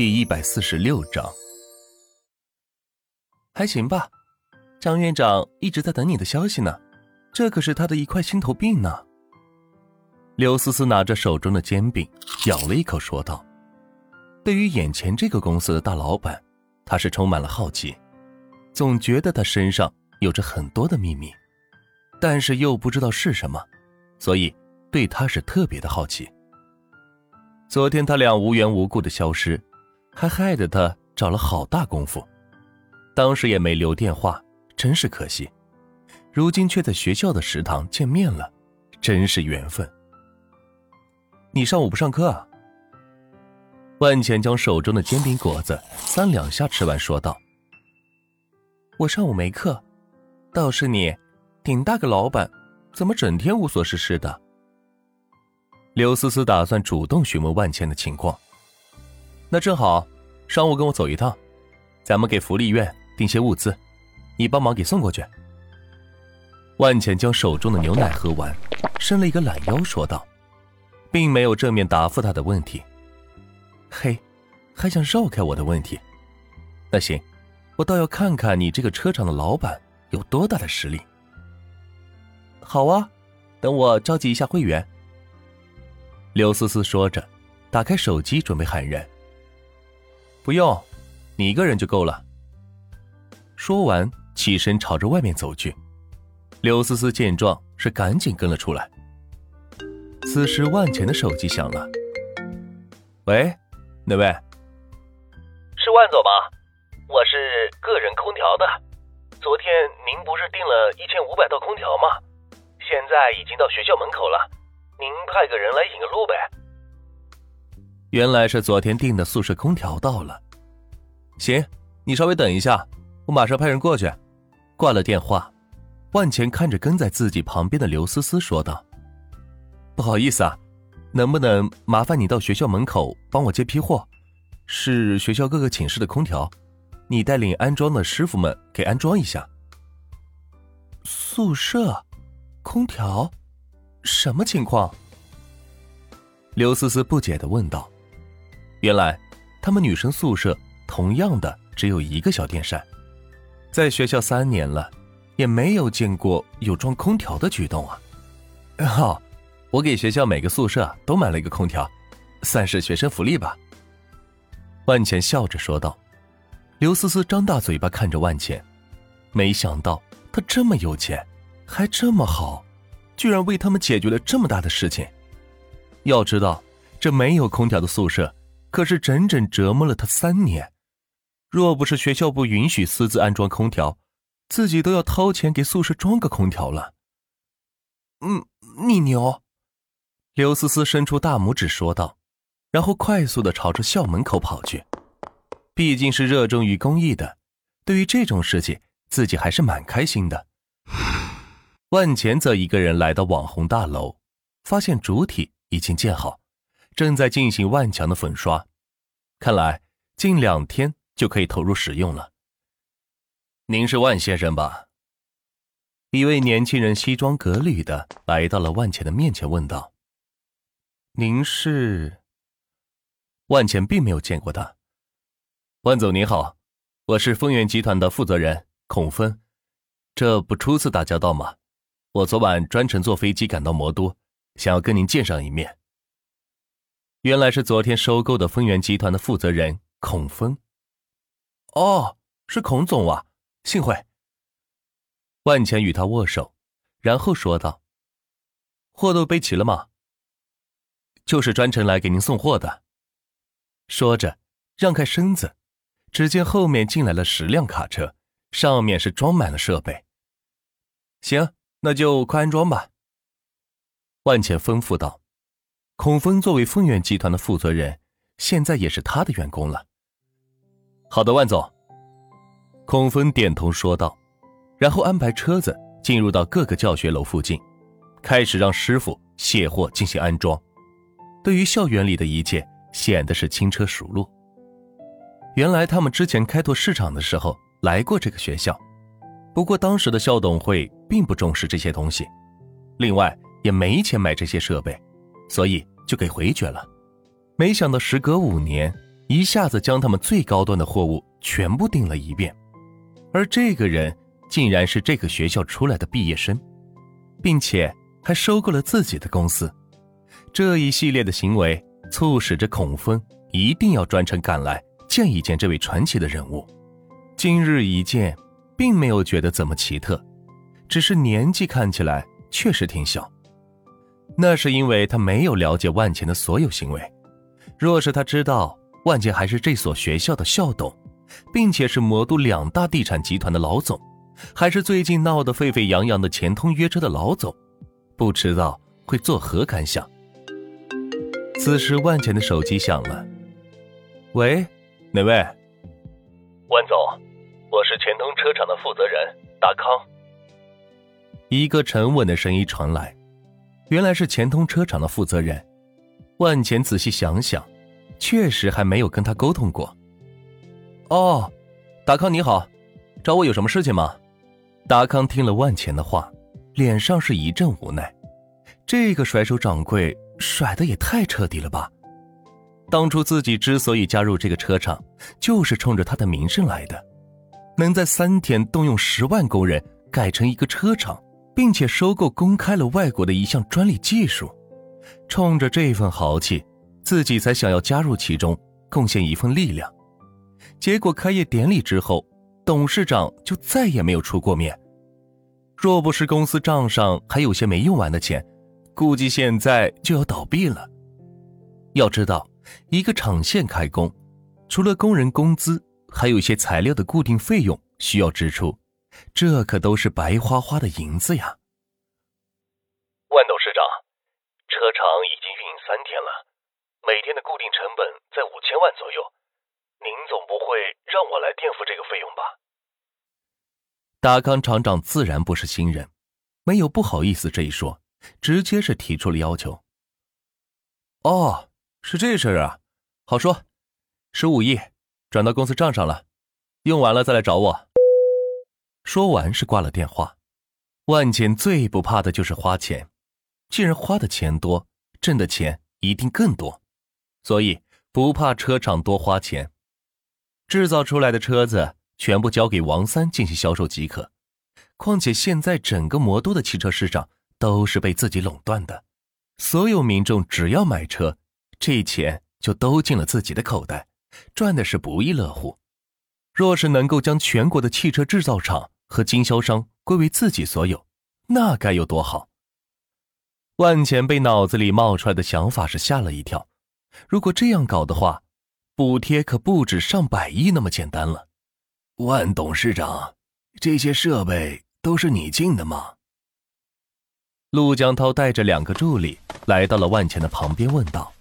第一百四十六章，还行吧。张院长一直在等你的消息呢，这可是他的一块心头病呢。刘思思拿着手中的煎饼，咬了一口，说道：“对于眼前这个公司的大老板，他是充满了好奇，总觉得他身上有着很多的秘密，但是又不知道是什么，所以对他是特别的好奇。昨天他俩无缘无故的消失，还害得他找了好大功夫，当时也没留电话。”真是可惜，如今却在学校的食堂见面了，真是缘分。你上午不上课啊？万钱将手中的煎饼果子三两下吃完，说道：“我上午没课，倒是你，顶大个老板，怎么整天无所事事的？”刘思思打算主动询问万茜的情况。那正好，上午跟我走一趟，咱们给福利院订些物资。你帮忙给送过去。万茜将手中的牛奶喝完，伸了一个懒腰，说道，并没有正面答复他的问题。嘿，还想绕开我的问题？那行，我倒要看看你这个车厂的老板有多大的实力。好啊，等我召集一下会员。刘思思说着，打开手机准备喊人。不用，你一个人就够了。说完。起身朝着外面走去，刘思思见状是赶紧跟了出来。此时万钱的手机响了，喂，哪位？是万总吗？我是个人空调的。昨天您不是订了一千五百套空调吗？现在已经到学校门口了，您派个人来引个路呗。原来是昨天订的宿舍空调到了。行，你稍微等一下，我马上派人过去。挂了电话，万钱看着跟在自己旁边的刘思思说道：“不好意思啊，能不能麻烦你到学校门口帮我接批货？是学校各个寝室的空调，你带领安装的师傅们给安装一下。”宿舍，空调，什么情况？刘思思不解的问道：“原来，他们女生宿舍同样的只有一个小电扇。”在学校三年了，也没有见过有装空调的举动啊！好，我给学校每个宿舍都买了一个空调，算是学生福利吧。万钱笑着说道。刘思思张大嘴巴看着万钱，没想到他这么有钱，还这么好，居然为他们解决了这么大的事情。要知道，这没有空调的宿舍，可是整整折磨了他三年。若不是学校不允许私自安装空调，自己都要掏钱给宿舍装个空调了。嗯，你牛！刘思思伸出大拇指说道，然后快速的朝着校门口跑去。毕竟是热衷于公益的，对于这种事情，自己还是蛮开心的。万钱则一个人来到网红大楼，发现主体已经建好，正在进行万强的粉刷。看来近两天。就可以投入使用了。您是万先生吧？一位年轻人西装革履的来到了万钱的面前，问道：“您是？”万钱并没有见过他。万总您好，我是丰源集团的负责人孔芬，这不初次打交道吗？我昨晚专程坐飞机赶到魔都，想要跟您见上一面。原来是昨天收购的丰源集团的负责人孔峰。哦，是孔总啊，幸会。万钱与他握手，然后说道：“货都备齐了吗？”就是专程来给您送货的。说着，让开身子，只见后面进来了十辆卡车，上面是装满了设备。行，那就快安装吧。万钱吩咐道：“孔峰作为丰源集团的负责人，现在也是他的员工了。”好的，万总。孔峰点头说道，然后安排车子进入到各个教学楼附近，开始让师傅卸货进行安装。对于校园里的一切，显得是轻车熟路。原来他们之前开拓市场的时候来过这个学校，不过当时的校董会并不重视这些东西，另外也没钱买这些设备，所以就给回绝了。没想到时隔五年。一下子将他们最高端的货物全部订了一遍，而这个人竟然是这个学校出来的毕业生，并且还收购了自己的公司。这一系列的行为促使着孔峰一定要专程赶来见一见这位传奇的人物。今日一见，并没有觉得怎么奇特，只是年纪看起来确实挺小。那是因为他没有了解万钱的所有行为。若是他知道万钱还是这所学校的校董，并且是魔都两大地产集团的老总，还是最近闹得沸沸扬扬的钱通约车的老总，不知道会作何感想。此时，万钱的手机响了。喂，哪位？万总，我是钱通车厂的负责人达康。一个沉稳的声音传来。原来是钱通车厂的负责人，万钱仔细想想，确实还没有跟他沟通过。哦，达康你好，找我有什么事情吗？达康听了万钱的话，脸上是一阵无奈。这个甩手掌柜甩的也太彻底了吧！当初自己之所以加入这个车厂，就是冲着他的名声来的，能在三天动用十万工人改成一个车厂。并且收购公开了外国的一项专利技术，冲着这份豪气，自己才想要加入其中，贡献一份力量。结果开业典礼之后，董事长就再也没有出过面。若不是公司账上还有些没用完的钱，估计现在就要倒闭了。要知道，一个厂线开工，除了工人工资，还有一些材料的固定费用需要支出。这可都是白花花的银子呀！万董事长，车厂已经运营三天了，每天的固定成本在五千万左右，您总不会让我来垫付这个费用吧？达康厂长自然不是新人，没有不好意思这一说，直接是提出了要求。哦，是这事儿啊，好说，十五亿转到公司账上了，用完了再来找我。说完是挂了电话。万钱最不怕的就是花钱，既然花的钱多，挣的钱一定更多，所以不怕车厂多花钱，制造出来的车子全部交给王三进行销售即可。况且现在整个魔都的汽车市场都是被自己垄断的，所有民众只要买车，这钱就都进了自己的口袋，赚的是不亦乐乎。若是能够将全国的汽车制造厂和经销商归为自己所有，那该有多好！万钱被脑子里冒出来的想法是吓了一跳。如果这样搞的话，补贴可不止上百亿那么简单了。万董事长，这些设备都是你进的吗？陆江涛带着两个助理来到了万钱的旁边，问道。